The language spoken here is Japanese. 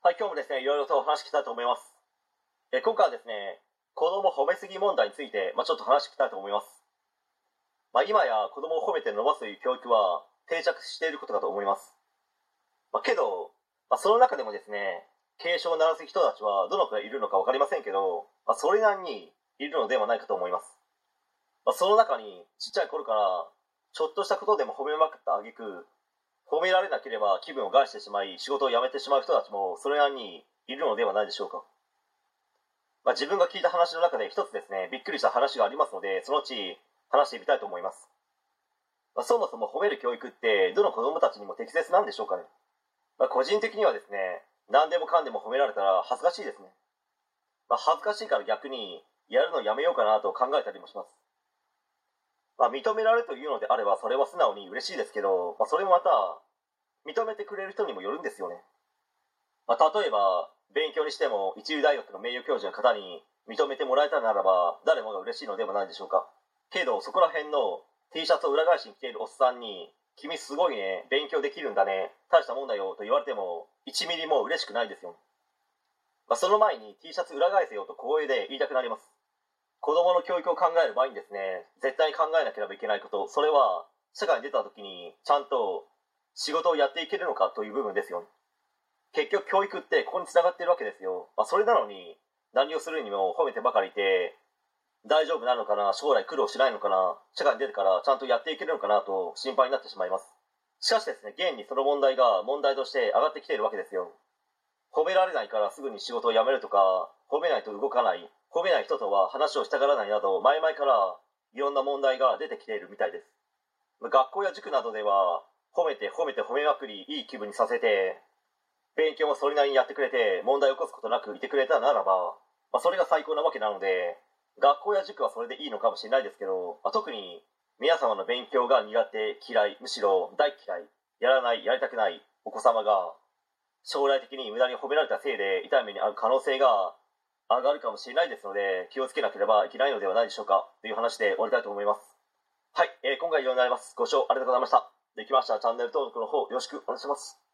はい、今日もですね、いろいろとお話ししたいと思います。え今回はですね、子供褒めすぎ問題について、まあ、ちょっと話してきたいと思います。まあ、今や子供を褒めて伸ばすという教育は定着していることかと思います。まあ、けど、まあ、その中でもですね、警鐘を鳴らす人たちはどのくらいいるのか分かりませんけど、まあ、それなりにいるのではないかと思います。まあ、その中にちっちゃい頃からちょっとしたことでも褒めまくった挙句褒められなければ気分を害してしまい仕事を辞めてしまう人たちもそれなりにいるのではないでしょうか、まあ、自分が聞いた話の中で一つですねびっくりした話がありますのでそのうち話してみたいと思います、まあ、そもそも褒める教育ってどの子供たちにも適切なんでしょうかね、まあ、個人的にはですね何でもかんでも褒められたら恥ずかしいですね、ま、恥ずかしいから逆にやるのやめようかなと考えたりもします。まあ、認められるというのであればそれは素直に嬉しいですけど、まあ、それもまた認めてくれる人にもよるんですよね、まあ、例えば勉強にしても一流大学の名誉教授の方に認めてもらえたならば誰もが嬉しいのではないでしょうか。けどそこら辺の T シャツを裏返しに着ているおっさんに「君すごいね勉強できるんだね大したもんだよ」と言われても1ミリも嬉しくないですよ、まあ、その前に T シャツ裏返せよと光栄で言いたくなります。子供の教育を考える場合にですね絶対に考えなければいけないことそれは社会に出た時にちゃんと仕事をやっていけるのかという部分ですよ結局教育ってここにつながってるわけですよ、まあ、それなのに何をするにも褒めてばかりいて大丈夫なのかな将来苦労しないのかな社会に出てからちゃんとやっていけるのかなと心配になってしまいます。しかしですね現にその問題が問題として上がってきているわけですよ。褒められないからすぐに仕事を辞めるとか褒めないと動かない。褒めない人とは話をしたがらないなど前々からいろんな問題が出てきているみたいです。学校や塾などでは褒めて褒めて褒めまくりいい気分にさせて勉強もそれなりにやってくれて問題を起こすことなくいてくれたならば、まあ、それが最高なわけなので学校や塾はそれでいいのかもしれないですけど、まあ、特に皆様の勉強が苦手嫌いむしろ大嫌いやらないやりたくないお子様が将来的に無駄に褒められたせいで痛い目に遭う可能性が上がるかもしれないですので気をつけなければいけないのではないでしょうか。という話で終わりたいと思います。はい、えー、今回以上になります。ご視聴ありがとうございました。できましたらチャンネル登録の方よろしくお願いします。